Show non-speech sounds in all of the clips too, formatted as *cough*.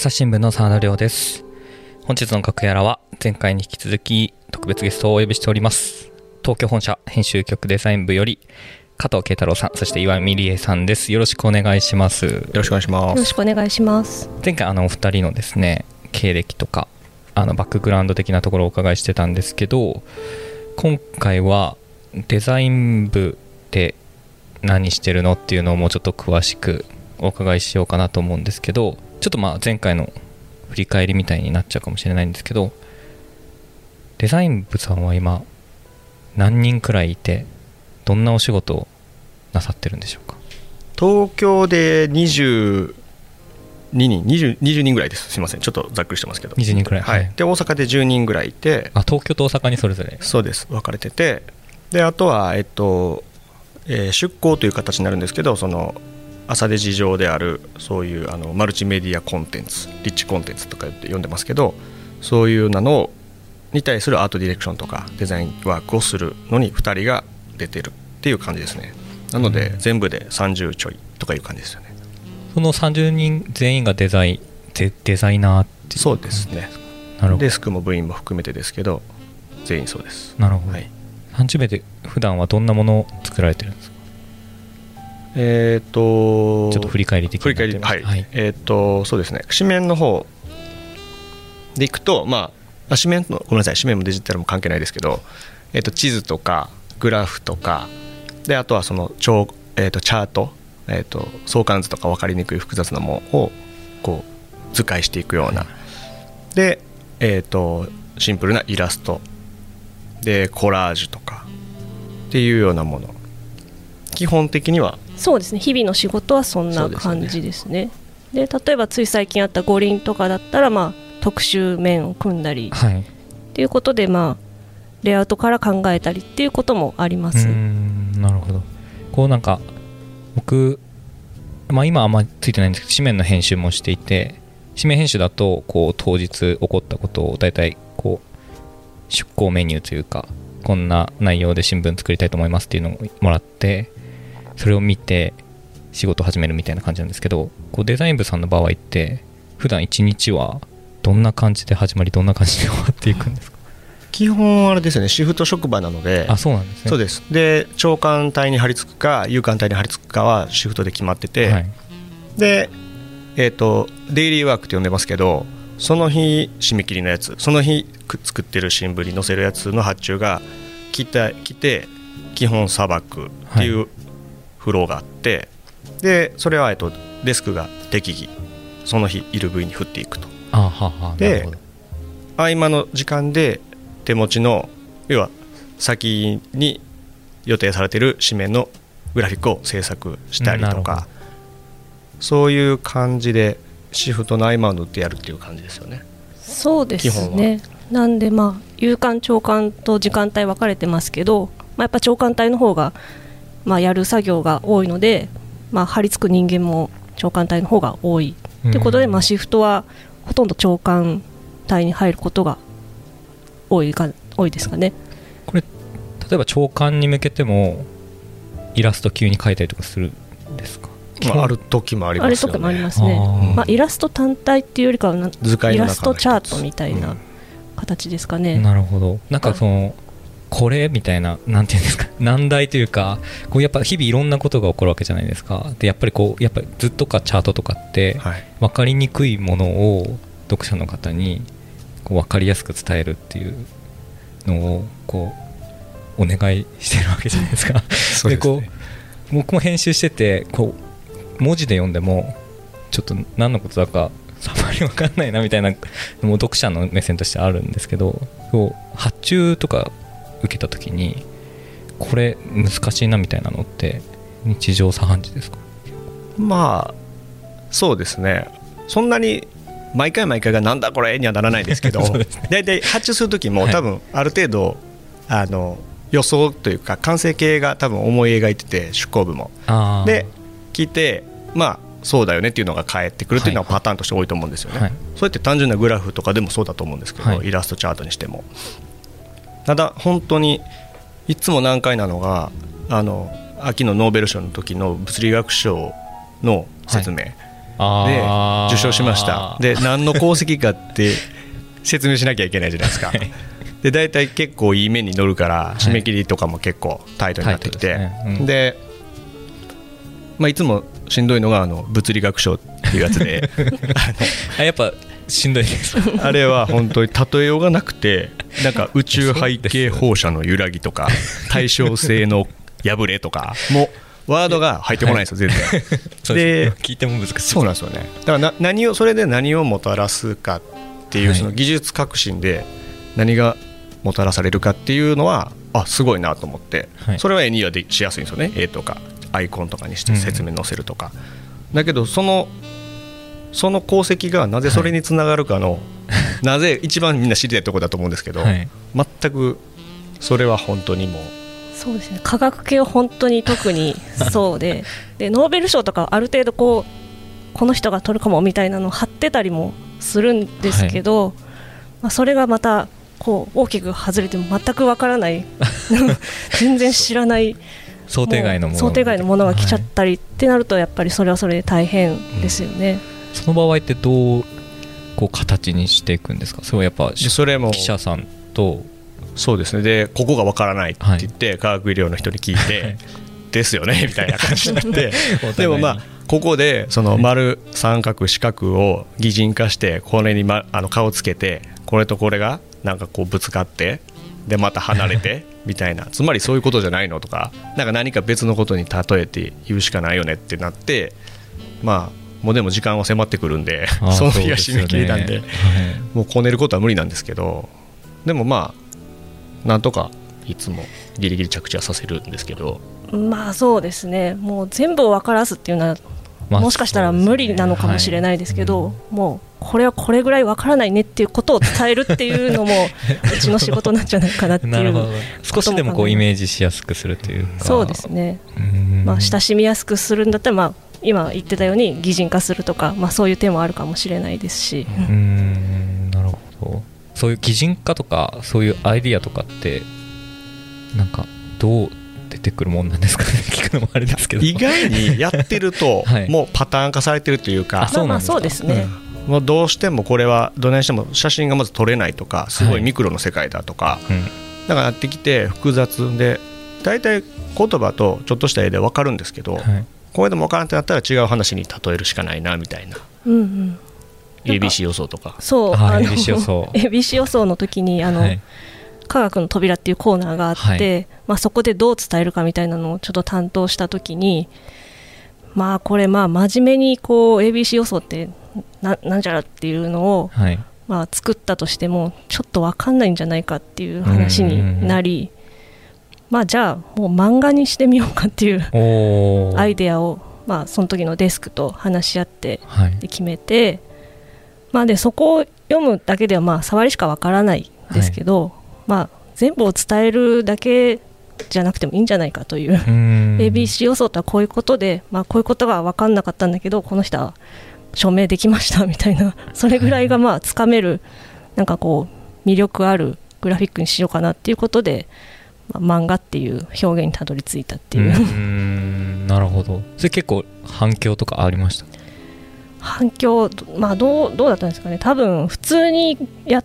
朝日新聞の沢田亮です。本日の楽屋らは前回に引き続き特別ゲストをお呼びしております。東京本社編集局デザイン部より加藤慶太郎さんそして岩見理恵さんです。よろしくお願いします。よろしくお願いします。よろしくお願いします。前回あのお二人のですね経歴とかあのバックグラウンド的なところをお伺いしてたんですけど今回はデザイン部って何してるのっていうのをもうちょっと詳しくお伺いしようかなと思うんですけどちょっとまあ前回の振り返りみたいになっちゃうかもしれないんですけどデザイン部さんは今何人くらいいてどんなお仕事をなさってるんでしょうか？東京で22人 20, 20人ぐらいです。すみません。ちょっとざっくりしてますけど。20人くらい。はい、で大阪で10人ぐらいいて。あ東京と大阪にそれぞれ？そうです。分かれてて。であとはえっと、えー出向という形になるんですけどその朝デジ上であるそういうあのマルチメディアコンテンツリッチコンテンツとか言って呼んでますけどそういうなのに対するアートディレクションとかデザインワークをするのに2人が出てるっていう感じですね。なので、うん。全部で30ちょいとかいう感じですよね。その30人全員がデザインデデザイナーってそうですね。なるほど。デスクも部員も含めてですけど全員そうです。なるほど、はい。30名で普段はどんなものを作られてるんですか？えっ、とちょっと振り返り的振り返りはい、はい。えっ、とそうですね。紙面の方でいくとまああ紙面のごめんなさい。紙面もデジタルも関係ないですけど、えっと地図とかグラフとかであとはその超、えっとチャート、えっと相関図とか分かりにくい複雑なものをこう図解していくような、で、えっとシンプルなイラスト。でコラージュとか。っていうようなもの。基本的にはそうですね。日々の仕事はそんな感じですね。で例えばつい最近あった五輪とかだったらまあ特集面を組んだりはい。っていうことでまあレイアウトから考えたりっていうこともあります。んなるほど。こうなんか僕まあ今あんまりついてないんですけど紙面の編集もしていて紙面編集だとこう当日起こったことを大体こう出向メニューというかこんな内容で新聞作りたいと思いますっていうのをもらってそれを見て仕事を始めるみたいな感じなんですけどこうデザイン部さんの場合って普段一日はどんな感じで始まりどんな感じで終わっていくんですか？基本あれですよね。シフト職場なので。あそうなんですね。そうです。で長官隊に張り付くか有官隊に張り付くかはシフトで決まってて、はい、でえっ、とデイリーワークって呼んでますけどその日締め切りのやつその日く作ってる新聞に載せるやつの発注が来た来て基本さばくっていうフローがあって、でそれは、えっと、デスクが適宜その日いる部位に振っていくと。あははなで合間の時間で手持ちの要は先に予定されている紙面のグラフィックを制作したりとかそういう感じでシフトの合間を縫ってやるっていう感じですよね。そうで基本すねなんでまあ有刊長官と時間帯分かれてますけど、まあ、やっぱ長官隊の方がまあやる作業が多いので、まあ、張り付く人間も長官隊の方が多い。ということで、うん。まあ、シフトはほとんど長官隊に入ることが多いが多いですかね。これ例えば長官に向けてもイラスト急に描いたりとかするんですか？まあ、ある時もありますよね。もありますね。まあ、イラスト単体っていうよりかはな図解イラストチャートみたいなうん。形ですかね、なるほど。なんかそのこれみたいななんていうんですか *laughs* 難題というかこうやっぱ日々いろんなことが起こるわけじゃないですか。でやっぱりこうやっぱり図とかチャートとかってはい。分かりにくいものを読者の方にこう分かりやすく伝えるっていうのをこうお願いしてるわけじゃないですか。*laughs* ですね。こう僕も編集しててこう文字で読んでもちょっと何のことだかさっぱり分かんないなみたいなのも読者の目線としてあるんですけどこう発注とか受けた時にこれ難しいなみたいなのって日常茶飯事ですか？まあそうですね。そんなに毎回毎回がなんだこれにはならないですけど *laughs* 大体発注する時もはい。多分ある程度あの予想というか完成形が多分思い描いてて出向部も。で聞いてまあそうだよねっていうのが返ってくるっていうのははいはい。パターンとして多いと思うんですよね、はい。そうやって単純なグラフとかでもそうだと思うんですけど、はい。イラストチャートにしてもただ本当にいつも難解なのがあの秋のノーベル賞の時の物理学賞の説明、あー。受賞しました。で何の功績かって説明しなきゃいけないじゃないですか。で大体結構いい面に乗るから締め切りとかも結構タイトになってきて、タイトですね。うん。で、まあ、いつもしんどいのがあの物理学賞っていうやつで。*laughs* あやっぱしんどいです。あれは本当に例えようがなくてなんか宇宙背景放射の揺らぎとか対称性の破れとかもうワードが入ってこないんですよ全然。そうで聞いても難しいそうなんですよね。だからな何をそれで何をもたらすかっていうはい。その技術革新で何がもたらされるかっていうのはあすごいなと思って、はい。それは絵にはでしやすいんですよね。絵とかアイコンとかにしてうん。説明載せるとか、だけどそのその功績がなぜそれにつながるかの、なぜ一番みんな知りたいところだと思うんですけど、はい。全くそれは本当にもう。そうですね。科学系は本当に特に *laughs* そうで。でノーベル賞とかある程度こうこの人が取るかもみたいなのを貼ってたりもするんですけど、まあ、それがまたこう大きく外れても全くわからない。*laughs* 全然知らない。想定外のものう想定外のものが来ちゃっはいたりってなるとやっぱりそれはそれで大変ですよね。その場合ってどうこう形にしていくんですか？それはやっぱでそれも記者さんと。そうですね。でここがわからないって言って、化学医療の人に聞いて、*laughs* ですよね *laughs* みたいな感じになって。でもまあここでその丸三角四角を擬人化してこれに、ま、あの顔つけてこれとこれがなんかこうぶつかってでまた離れて *laughs* みたいな。つまりそういうことじゃないのとかなんか何か別のことに例えて言うしかないよねってなってまあもうでも時間は迫ってくるんで *laughs* その日がうですよね締め切りなんではい。もうこねることは無理なんですけどでもまあなんとかいつもギリギリ着地はさせるんですけど。まあそうですね。もう全部を分からすっていうのはまあもしかしたら無理なのかもしれないですけど、もうこれはこれぐらい分からないねっていうことを伝えるっていうのも *laughs* うちの仕事なんじゃないかなっていう少しでもこうイメージしやすくするというか。そうですね、うん。まあ、親しみやすくするんだったら、まあ、今言ってたように擬人化するとか、まあ、そういう手もあるかもしれないですし、うーんなるほど。そういう擬人化とかそういうアイディアとかってなんかどう出てくるもんなんですかね *laughs* 聞くのもあれですけど。意外にやってると *laughs* はい。もうパターン化されてるというか。あそうまあまあなんですか。そうですね、もうどうしてもこれはどないしても写真がまず撮れないとかすごいミクロの世界だとか、うん。だからなってきて複雑で大体言葉とちょっとした絵で分かるんですけど、はいこれでも分からんってなったら違う話に例えるしかないなみたいな。うんうん、ABC 予想とか。そうああの ABC 予想。*laughs* ABC 予想の時にあの、はい。科学の扉っていうコーナーがあって、はい。まあ、そこでどう伝えるかみたいなのをちょっと担当した時にまあこれまあ真面目にこう ABC 予想ってななんじゃらっていうのを、はい。まあ、作ったとしてもちょっと分かんないんじゃないかっていう話になりまあじゃあもう漫画にしてみようかっていうアイデアを、まあ、その時のデスクと話し合って決めて、まあ、でそこを読むだけではまあ触りしかわからないんですけど、まあ、全部を伝えるだけじゃなくてもいいんじゃないかという、ABC 予想とはこういうことで、まあ、こういうことが分かんなかったんだけどこの人は証明できましたみたいなそれぐらいがまあつかめるなんかこう魅力あるグラフィックにしようかなっていうことで、まあ漫画っていう表現にたどり着いたっていう、うなるほど。それ結構反響とかありました？反響、まあ、どうどうだったんですかね。多分普通にや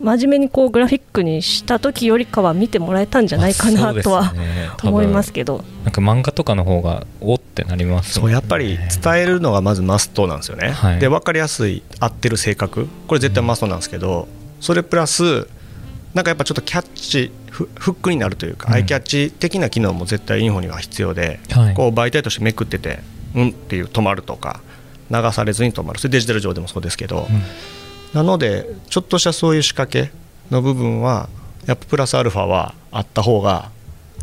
真面目にこうグラフィックにした時よりかは見てもらえたんじゃないかなとはね多分思いますけど、なんか漫画とかの方がおってなりますそうやっぱり伝えるのがまずマストなんですよね、はい。で分かりやすい合ってる性格。これ絶対マストなんですけど、それプラスなんかやっぱちょっとキャッチフフックになるというか、うん。アイキャッチ的な機能も絶対インフォには必要で、はい。こう媒体としてめくっててうんっていう止まるとか流されずに止まる。それデジタル上でもそうですけど、うん。なのでちょっとしたそういう仕掛けの部分はやっぱプラスアルファはあった方が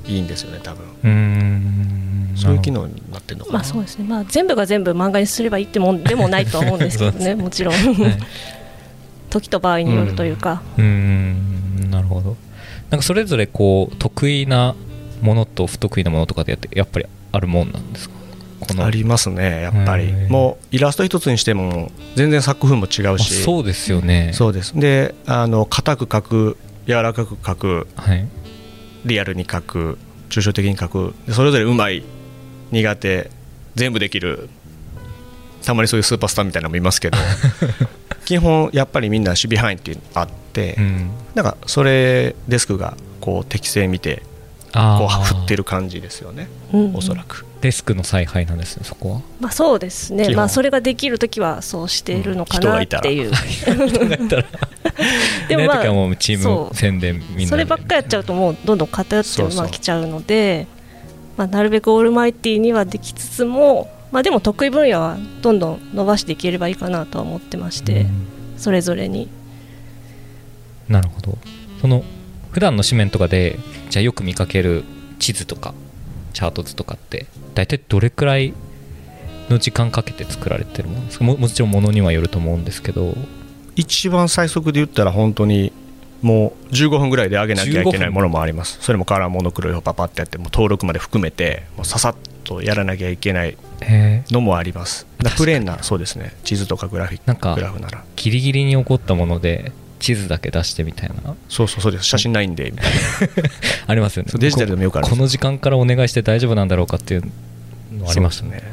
いいんですよね多分。うーん。そういう機能になってるのかな、まあそうですね、まあ、全部が全部漫画にすればいいってもんでもないとは思うんですけど *laughs* ね。もちろん、はい。時と場合によるというか、うーん。なるほどなんかそれぞれこう得意なものと不得意なものとかでやってやっぱりあるもんなんですか？ありますねやっぱり。もうイラスト一つにしても全然作風も違うあしそうですよね。そうです。であの硬く描く柔らかく描くはい。リアルに描く抽象的に描くでそれぞれうまい苦手全部できるたまにそういうスーパースターみたいなのもいますけど *laughs* 基本やっぱりみんな守備範囲っていうのがあって、うん。なんかそれデスクがこう適正見てあこう振ってるる感じですよね。うんおそらく。デスクの采配なんですねそこは。まあ、そうですね。まあ、それができるときはそうしているのかなっていう、人がいたら。*laughs* でもまあもうチーそうム宣伝みんな。でそればっかやっちゃうともうどんどん偏ってまあきちゃうので、まあ、なるべくオールマイティーにはできつつも、まあ、でも得意分野はどんどん伸ばしていければいいかなとは思ってまして、うん。それぞれに。なるほど。その普段の紙面とかでじゃあよく見かける地図とかチャート図とかって大体どれくらいの時間かけて作られてるものですか？ももちろんものにはよると思うんですけど。一番最速で言ったら本当にもう15分ぐらいで上げなきゃいけ15分ないものもあります。それもカラーモノクロをパパってやってもう登録まで含めてもうささっとやらなきゃいけないのもあります。プレーンなそうですね。地図とかグラフィッなんかクグラフなら。ギリギリに起こったもので地図だけ出してみたいな。そうそうそうです。写真ないんでみたいな。*laughs* ありますよね。デジタルでもよくあるここの時間からお願いして大丈夫なんだろうかっていうのありましたね。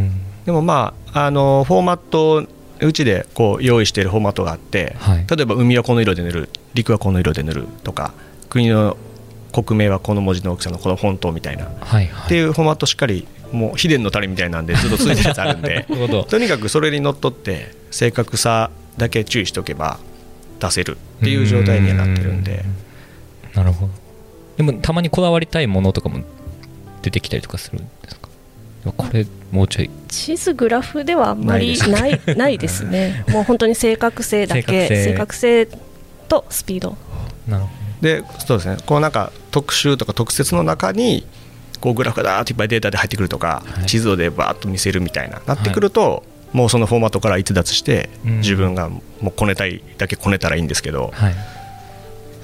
うん。でもまああのフォーマットうちでこう用意しているフォーマットがあって、はい。例えば海はこの色で塗る陸はこの色で塗るとか国の国名はこの文字の大きさのこのフォントみたいな、はいはい。っていうフォーマットしっかりもう秘伝のタレみたいなんで *laughs* ずっと続いてるやつあるんでとにかくそれにのっとって正確さだけ注意しておけば出せるっていう状態にはなってるんで。なるほど。でもたまにこだわりたいものとかも出てきたりとかするんですか？これもうちょい。地図グラフではあんまりないないないですね。*laughs* もう本当に正確性だけ。正正確性。確性とスピード。なるほでそうですね。こうなんか特集とか特設の中にこうグラフがダーッといっぱいデータで入ってくるとか、はい。地図でバーッと見せるみたいななってくると、もうそのフォーマットから逸脱して、うん。自分がもうこねたいだけこねたらいいんですけどどはい。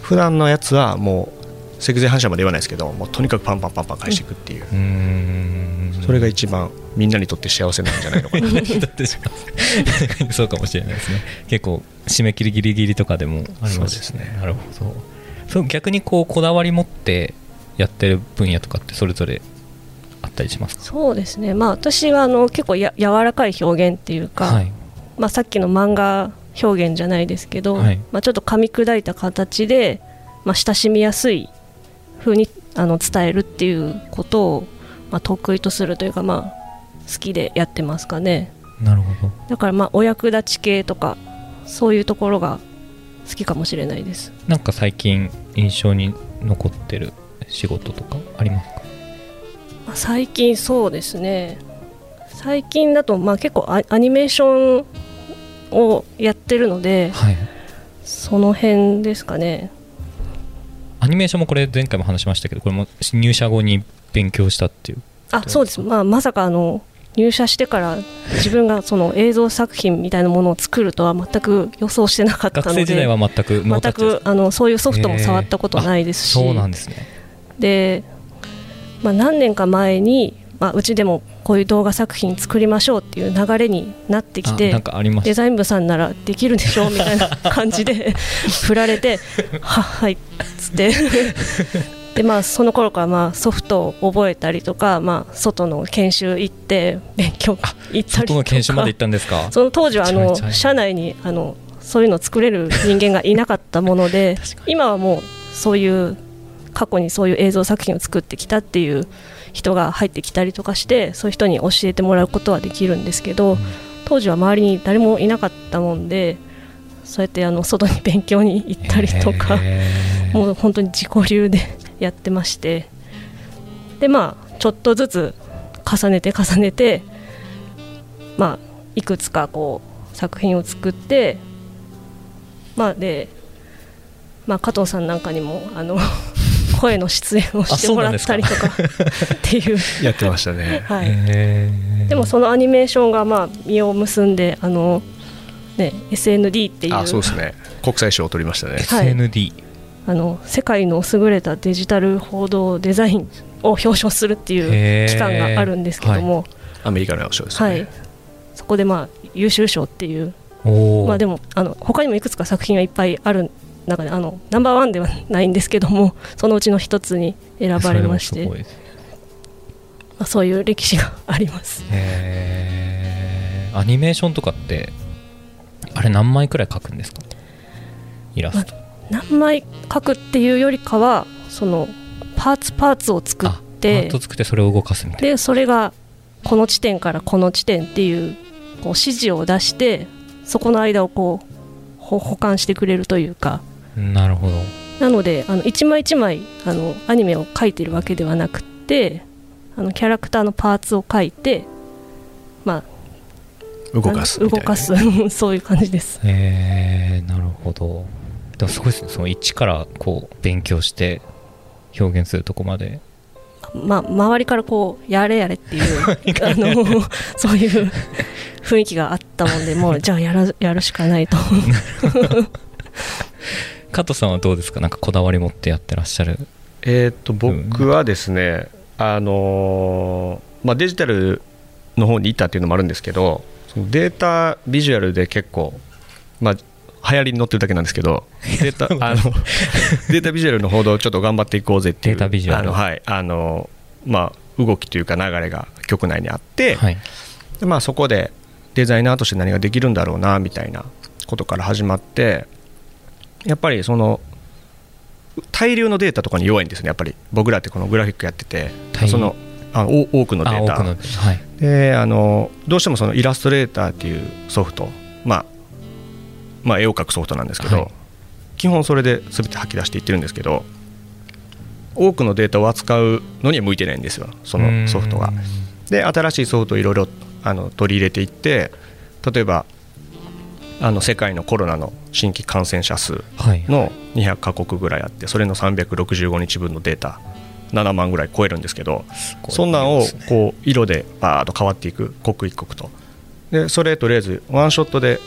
普段のやつはもう積税反射まで言わないですけどもうとにかくパンパンパンパン返していくっていう、うーん。それが一番みんなにとって幸せなんじゃないのかな。*laughs* *laughs* そうかもしれないですね。結構締め切りギリギリとかでもありますしそうですね。なるほどそう逆にこうこだわり持ってやってる分野とかってそれぞれあったりしますか？そうですね。まあ私はあの結構や柔らかい表現っていうか、はい。まあ、さっきの漫画表現じゃないですけど、はい。まあ、ちょっと噛み砕いた形で、まあ、親しみやすい風にあの伝えるっていうことを、まあ、得意とするというか、まあ、好きでやってますかね。なるほど。だからまあお役立ち系とかそういうところが好きかもしれないです。なんか最近印象に残ってる仕事とかありますか？まあ最近そうですね。最近だとまあ結構アアニメーションをやってるのではい。その辺ですかね。アニメーションもこれ前回も話しましたけどこれも入社後に勉強したっていうあそうです、まあ、まさかあの入社してから自分がその映像作品みたいなものを作るとは全く予想してなかったので学生時代は全く全くあのそういうソフトも触ったことないですし、そうなんですねで、まあ、何年か前に、まあ、うちでもこういう動画作品作りましょうっていう流れになってきてデザイン部さんならできるでしょうみたいな感じで振られて *laughs* ははいっつってでまあその頃からまあソフトを覚えたりとか、まあ、外の研修行って勉強行ったりとか。外の研修まで行ったんですか？その当時はあの社内にあのそういうのを作れる人間がいなかったもので *laughs* 今はもうそういう過去にそういう映像作品を作ってきたっていう人が入ってきたりとかしてそういう人に教えてもらうことはできるんですけど、当時は周りに誰もいなかったもんでそうやってあの外に勉強に行ったりとか、へー。もう本当に自己流でやってまして。でまあちょっとずつ重ねて重ねてまあいくつかこう作品を作ってまあで、まあ、加藤さんなんかにもあの *laughs* 声の出演をしてもらったりとかっていう、*laughs* やってましたね。はい、でもそのアニメーションがまあ実を結んであの、ね、SND っていう。あそうですね。国際賞を取りましたね。はい。SND あの世界の優れたデジタル報道デザインを表彰するっていう機関があるんですけども、アメリカの賞ですね、はい。そこでまあ優秀賞っていう、まあ、でもあの他にもいくつか作品がいっぱいある中であのナンバーワンではないんですけども *laughs* そのうちの一つに選ばれましてそまあ、そういう歴史があります。アニメーションとかってあれ何枚くらい描くんですか？イラスト何枚描くっていうよりかはそのパーツパーツを作っあパてート作ってそれを動かすみたいでそれがこの地点からこの地点っていうこう指示を出してそこの間をこうほ保管してくれるというか。ななるほど。なのであの一枚一枚あのアニメを描いてるわけではなくってあのキャラクターのパーツを描いてまあ動かすみたいな動かす *laughs* そういう感じです。えー、なるほどでもすごいですね。その一からこう勉強して表現するとこまで。まあ周りからこうやれやれっていう *laughs* あのそういう雰囲気があったもんでもうじゃあやらやるしかないと。*laughs* 加藤さんはどうですか？なんかこだわり持ってやってらっしゃる。えー、と僕はですね、あのーまあ、デジタルの方に行ったっていうのもあるんですけどデータビジュアルで結構、まあ、流行りに乗ってるだけなんですけど *laughs* データあの *laughs* データビジュアルの報道をちょっと頑張っていこうぜっていうデータビジュアル。あの、はいあのまあ、動きというか流れが局内にあって、はい。でまあ、そこでデザイナーとして何ができるんだろうなみたいなことから始まってやっぱりその大量のデータとかに弱いんですねやっぱり。僕らってこのグラフィックやってて大そのあお多くのデータ。あはい。であのどうしてもそのイラストレーターっていうソフト、まあ、まあ絵を描くソフトなんですけど、はい。基本それで全て吐き出していってるんですけど多くのデータを扱うのには向いてないんですよそのソフトが。で新しいソフトをいろいろあの取り入れていって例えばあの世界のコロナの新規感染者数はい。の200カ国ぐらいあってそれの365日分のデータ7万ぐらい超えるんですけどそんなんをこう色でバーッと変わっていく刻一刻と。でそれとりあえずワンショットで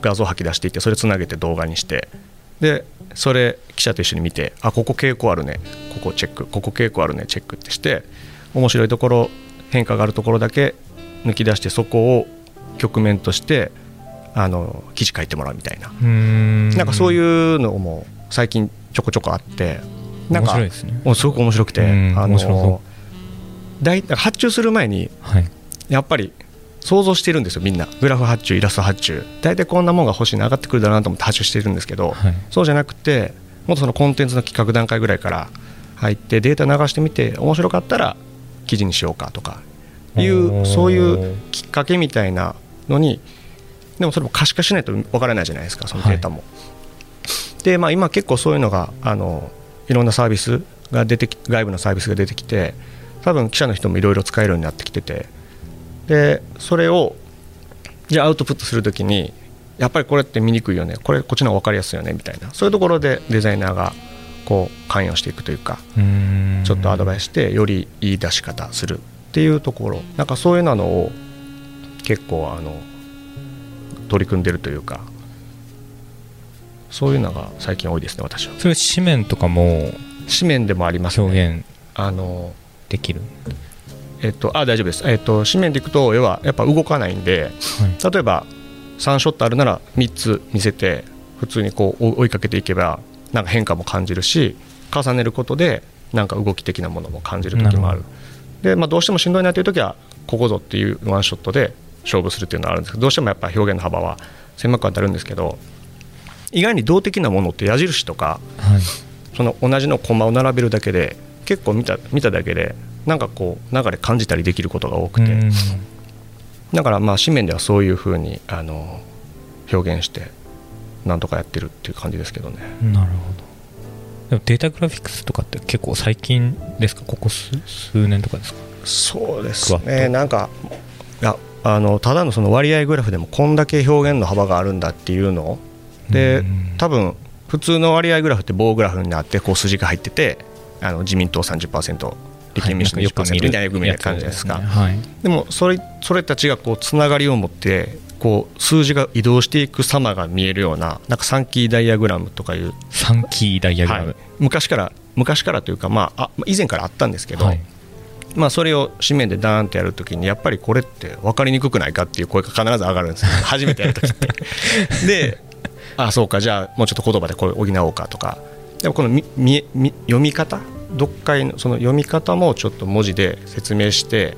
画像吐き出していってそれつなげて動画にしてでそれ記者と一緒に見てあここ傾向あるねここチェックここ傾向あるねチェックってして面白いところ変化があるところだけ抜き出してそこを局面としてあの記事書いてもらうみたいな。なんかそういうのも最近ちょこちょこあってなんか面白いですね。もうすごく面白くてうんあの大発注する前にはい。やっぱり想像してるんですよみんな。グラフ発注イラスト発注。大体こんなもんが欲しいな上がってくるだろうなと思って発注してるんですけど、はい。そうじゃなくてもっとそのコンテンツの企画段階ぐらいから入ってデータ流してみて面白かったら記事にしようかとかいうそういうきっかけみたいなのにでもそれも可視化しないとわからないじゃないですかそのデータも。でまあ、今結構そういうのがあのいろんなサービスが出てき外部のサービスが出てきて多分記者の人もいろいろ使えるようになってきててでそれをじゃあアウトプットするときにやっぱりこれって見にくいよね。これこっちの方が分かりやすいよねみたいな。そういうところでデザイナーがこう関与していくというかちょっとアドバイスしてよりいい出し方するっていうところ。なんかそういうのを結構あの取り組んでるというかそういうのが最近多いですね私は。それ紙面とかも紙面でもありますね。表現あのできる、えっとあ大丈夫です。えっと紙面でいくと要はやっぱ動かないんではい、例えば3ショットあるなら3つ見せて普通にこう追追いかけていけばなんか変化も感じるし重ねることでなんか動き的なものも感じる時もある。で、まあ、どうしてもしんどいなという時はここぞっていうワンショットで勝負するっていうのはあるんですけどどうしてもやっぱ表現の幅は狭く当たるんですけど意外に動的なものって矢印とかはい、その同じのコマを並べるだけで結構見た見ただけでなんかこう流れ感じたりできることが多くて。うん。だからまあ紙面ではそういうふうにあの表現してなんとかやってるっていう感じですけどね。なるほど。でもデータグラフィックスとかって結構最近ですか？ここ数数年とかですか？そうですね。なんかいやあのただのその割合グラフでもこんだけ表現の幅があるんだっていうの。でうん。多分普通の割合グラフって棒グラフになってこう筋が入っててあの自民党30%立憲民主党20%みたいなよく見る感じじゃないですか、でもそれそれたちがこうつながりを持ってこう数字が移動していく様が見えるようななんかサンキーダイアグラムとかいう、3キーダイアグラム、はい。昔から昔からというか、まあ、あ以前からあったんですけど、はい。まあ、それを紙面でダーンってやるときにやっぱりこれって分かりにくくないかっていう声が必ず上がるんですよ。*laughs* 初めてやるときって。であそうかじゃあもうちょっと言葉でこれ補おうかとか。でもこのみみみ読み方読解のその読み方もちょっと文字で説明して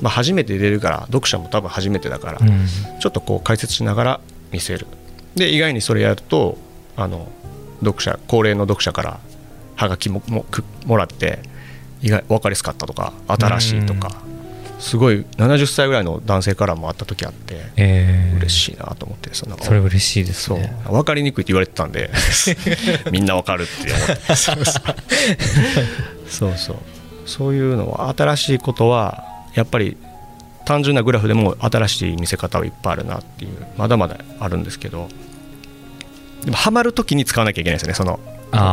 まあ、初めて出るから読者も多分初めてだから、うん。ちょっとこう解説しながら見せる。で意外にそれやるとあの読者高齢の読者からはがきももくもらって意外分かりやすかったとか新しいとかすごい70歳ぐらいの男性からもあった時あってえー、嬉しいなと思ってそんなそれ嬉しいですそう。ね分かりにくいって言われてたんで *laughs* みんな分かるって思ってそうそうそうそう。そういうのは新しいことはやっぱり単純なグラフでも新しい見せ方はいっぱいあるなっていうまだまだあるんですけどでもハマる時に使わなきゃいけないですよねその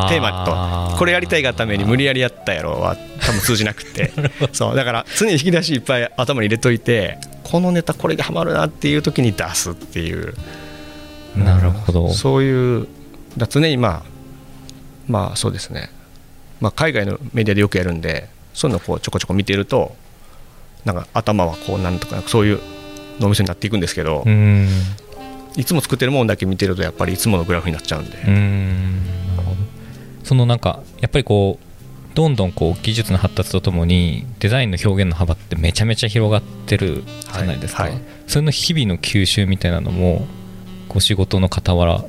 テーマとこれやりたいがために無理やりやったやろは多分通じなくて。*laughs* そうだから常に引き出しいっぱい頭に入れといてこのネタこれでハマるなっていう時に出すっていう。なるほど。そういうだ常にまあまあそうですね、まあ、海外のメディアでよくやるんでそういうのをこうちょこちょこ見てるとなんか頭はこうなんとかそういう脳みそになっていくんですけど、うんいつも作ってるもんだけ見てるとやっぱりいつものグラフになっちゃうんで、うん。なるほどそのなんかやっぱりこうどんどんこう技術の発達とともにデザインの表現の幅ってめちゃめちゃ広がってるじゃないですか、はい。はい。それの日々の吸収みたいなのもこう仕事の傍ら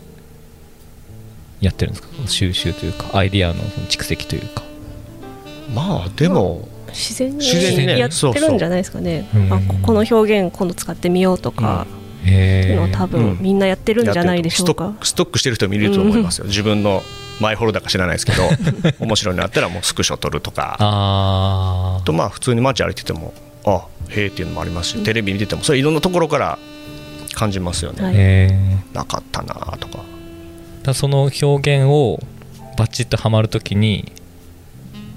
やってるんですか？収集というかアイディアのその蓄積というか。まあでも自然に自然にねやってるんじゃないですかね。うんあここの表現今度使ってみようとか、っていうのを多うん。分みんなやってるんじゃないでしょうか。やってると。ストックストックしてる人もいると思いますよ、自分のマイホルダーか知らないですけど *laughs* 面白いのあったらもうスクショ撮るとか。ああとまあ普通に街歩いててもあへえっていうのもありますしテレビ見ててもそれいろんなところから感じますよね、はい。えーなかったなとか。だその表現をバチッとはまるときに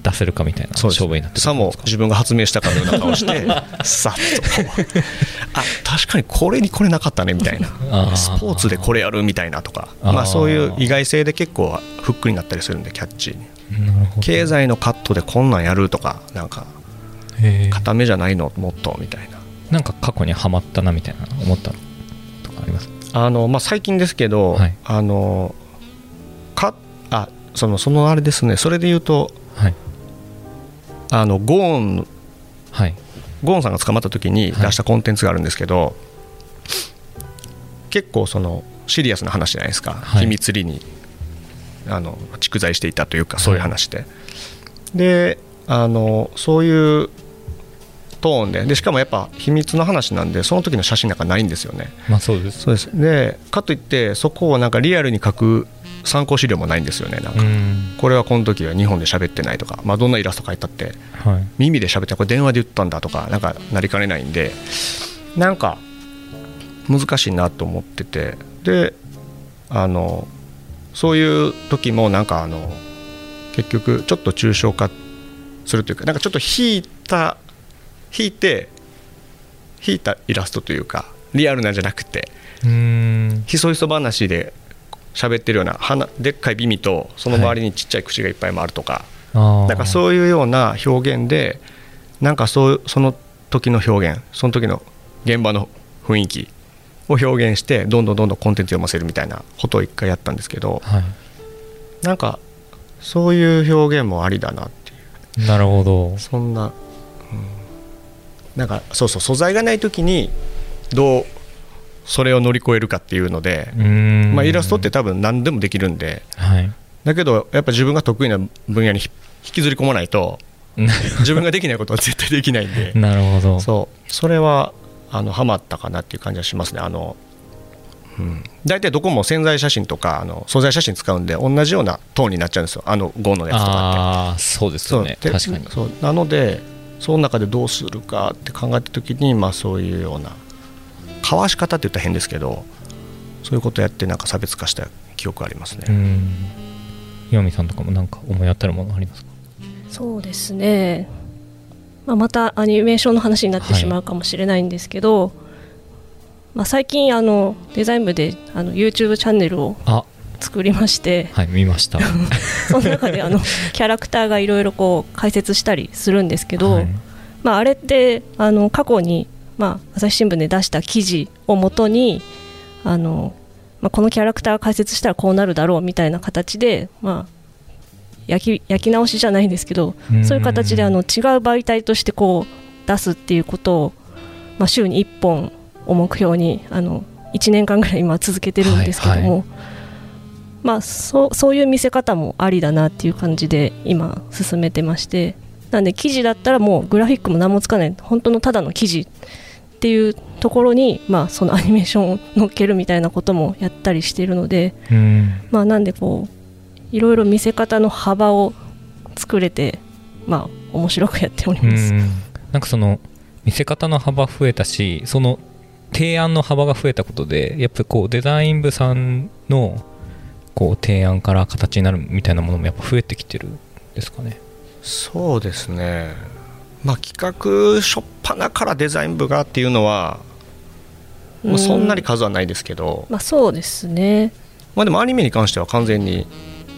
出せるかみたいな勝負になってくさも自分が発明したかのような顔して *laughs* さっとあ確かにこれにこれなかったねみたいな。スポーツでこれやるみたいなとか。まあそういう意外性で結構フックになったりするんでキャッチ経済のカットでこんなんやるとかなんか固めじゃないの？もっとみたいな。なんか過去にはまったなみたいな思ったのとかあります？あの、まあ、最近ですけど、はい。あのかあそのそのあれですね。それで言うとはいあのゴーンはい。ゴーンさんが捕まった時に出したコンテンツがあるんですけど、結構そのシリアスな話じゃないですか、はい。秘密裏にあの蓄財していたというかそういう話で、であのそういうトーンで。でしかもやっぱ秘密の話なんでその時の写真なんかないんですよね。まあそうです。そうです。でかといってそこをなんかリアルに書く参考資料もないんですよねなんか、うん。これはこの時は日本で喋ってないとか、まあ、どんなイラスト描いたってはい。耳で喋ってこれ電話で言ったんだとかなんかなりかねないんでなんか難しいなと思っててであのそういう時もなんかあの結局ちょっと抽象化するというかなんかちょっと引いた引いて引いたイラストというかリアルなんじゃなくてうーん。ひそひそ話で喋ってるような鼻でっかい耳とその周りにちっちゃい口がいっぱい回るとか、ああなんかそういうような表現でなんかそうその時の表現その時の現場の雰囲気を表現してどんどんどんどんコンテンツ読ませるみたいなことを一回やったんですけどはなんかそういう表現もありだなっていう。いなるほど。そんな、うん、なんかそうそう素材がない時にどうそれを乗り越えるかっていうので、まあ、イラストって多分何でもできるんで。はい。だけどやっぱ自分が得意な分野にひ引きずり込まないと *laughs* 自分ができないことは絶対できないんで。なるほど。そう。それはあのハマったかなっていう感じはしますね。あの、うん、大体どこも潜在写真とかあの素材写真使うんで同じようなトーンになっちゃうんですよ。あの5のやつとかああそうですよね。って確かに。そう。なのでその中でどうするかって考えた時にまあそういうようなかわし方って言ったら変ですけどそういうことやってなんか差別化した記憶ありますね、うん。岩見さんとかもなんか思い当たるものありますか？そうですね、まあ、またアニメーションの話になってしまうかもしれないんですけど、まあ、最近あのデザイン部であの YouTube チャンネルをあ作りまして。はい見ました。*laughs* その中であの *laughs* キャラクターがいろいろこう解説したりするんですけど、はい。まあ、あれってあの過去に、まあ、朝日新聞で出した記事をもとにあの、まあ、このキャラクター解説したらこうなるだろうみたいな形で、まあ、焼き焼き直しじゃないんですけどうん。そういう形であの違う媒体としてこう出すっていうことを、まあ、週に1本を目標にあの1年間ぐらい今続けてるんですけども、はいはまあ、そうそういう見せ方もありだなっていう感じで今進めてまして。なんで記事だったらもうグラフィックも何もつかない。本当のただの記事っていうところに、まあ、そのアニメーションを乗っけるみたいなこともやったりしているので、うん。まあ、なんでこういろいろ見せ方の幅を作れて、まあ、面白くやっておりうます。ん。なんかその見せ方の幅増えたしその提案の幅が増えたことでやっぱりこうデザイン部さんのこう提案から形になるみたいなものもやっぱ増えてきてるんですかね。そうですね。まあ企画初っ端からデザイン部がっていうのは、まあ、そんなに数はないですけど、まあ、そうですね。まあでもアニメに関しては完全に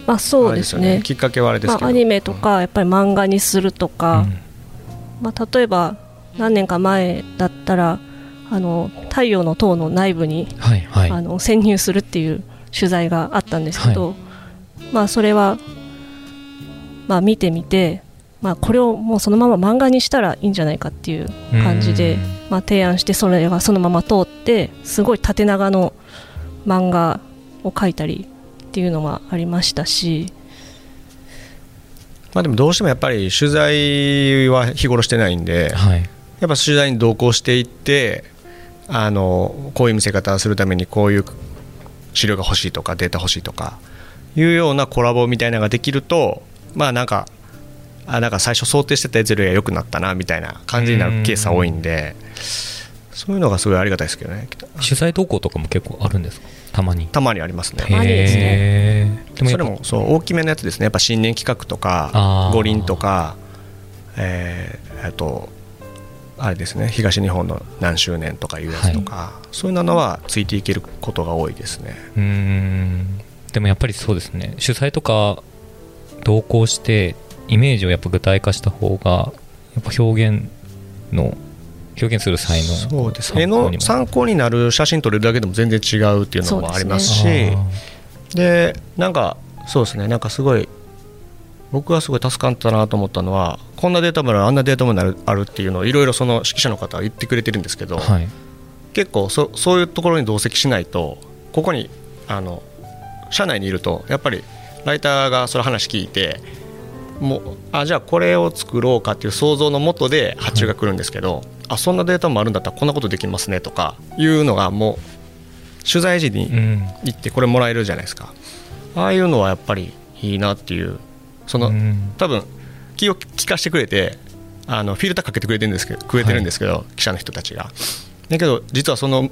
まあ、そうですあれね。きっかけはあれですけど、まあ、アニメとかやっぱり漫画にするとか、まあ、例えば何年か前だったらあの太陽の塔の内部に、うんはいはい。あの潜入するっていう取材があったんですけど、まあそれは、まあ、見てみて、まあ、これをもうそのまま漫画にしたらいいんじゃないかっていう感じでうん、まあ、提案してそれがそのまま通ってすごい縦長の漫画を描いたりっていうのはありましたし、まあでもどうしてもやっぱり取材は日頃してないんで、はい。やっぱ取材に同行していってあのこういう見せ方をするためにこういう資料が欲しいとかデータ欲しいとかいうようなコラボみたいなのができるとまあなんかあなんか最初想定してたやつよりは良くなったなみたいな感じになるケースが多いんでそういうのがすごいありがたいですけどね。取材投稿とかも結構あるんですか？たまに。たまにありますね。まにですね。それもそう大きめのやつですね。やっぱ新年企画とか五輪とかえーあとあれですね東日本の何周年とかいうやつとか、そういうのはついていけることが多いですね。うーん。でもやっぱりそうですね。主催とか同行してイメージをやっぱ具体化した方がやっぱ表現の表現する際のそうです。ね絵の参考になる写真撮れるだけでも全然違うっていうのもありますしでなんかそうですね。なんかすごい僕がすごい助かったなと思ったのはこんなデータもあるあんなデータもなるあるっていうのをいろいろその指揮者の方は言ってくれてるんですけど、はい。結構そそういうところに同席しないとここにあの社内にいるとやっぱりライターがその話聞いてもうあじゃあこれを作ろうかっていう想像のもとで発注が来るんですけど、あそんなデータもあるんだったらこんなことできますねとかいうのがもう取材時にうん。行ってこれもらえるじゃないですか。ああいうのはやっぱりいいなっていうその、うん。多分気を聞かせてくれてあのフィルターかけてくれてるんですけどくれてるんですけど、記者の人たちが。だけど実はその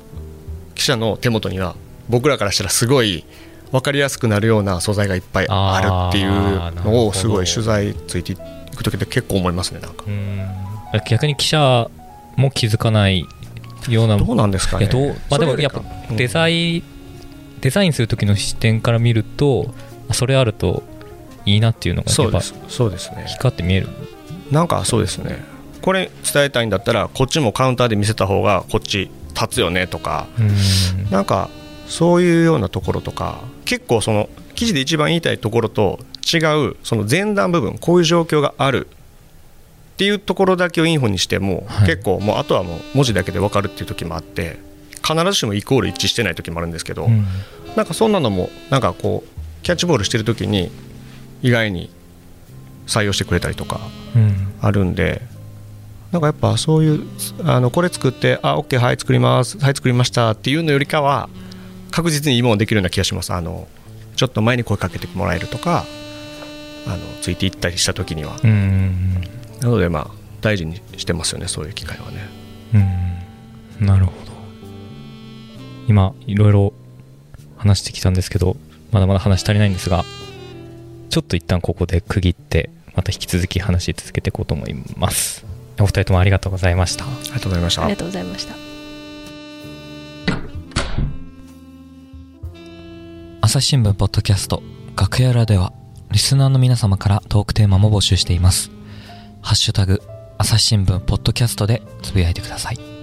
記者の手元には僕らからしたらすごい分かりやすくなるような素材がいっぱいあるっていうのどをすごい取材ついていく時って結構思いますねなんか。うん。逆に記者も気づかないようなどうなんですかね。まあ、でもやっぱうん。デザイン、デザインする時の視点から見るとあそれあるといいなっていうのがやっぱそうです。そうですね。光って見える。なんかそうですね。これ伝えたいんだったらこっちもカウンターで見せた方がこっち立つよねとかうん。なんかそういうようなところとか結構その記事で一番言いたいところと違うその前段部分こういう状況があるっていうところだけをインフォにしても、はい。結構もうあとはもう文字だけで分かるっていう時もあって必ずしもイコール一致してない時もあるんですけど、うん。なんかそんなのもなんかこうキャッチボールしてる時に意外に採用してくれたりとかうん。あるんでなんかやっぱそういうあのこれ作ってあ OK はい作りますはい作りましたっていうのよりかは確実にいいものできるような気がします。あのちょっと前に声かけてもらえるとかあのついていったりした時には。うん。なのでまあ大事にしてますよねそういう機会はね。うん。なるほど。今いろいろ話してきたんですけどまだまだ話足りないんですがちょっと一旦ここで区切ってまた引き続き話し続けていこうと思います。お二人ともありがとうございました。ありがとうございました。ありがとうございました。朝日新聞ポッドキャスト楽屋裏ではリスナーの皆様からトークテーマも募集しています。ハッシュタグ朝日新聞ポッドキャストでつぶやいてください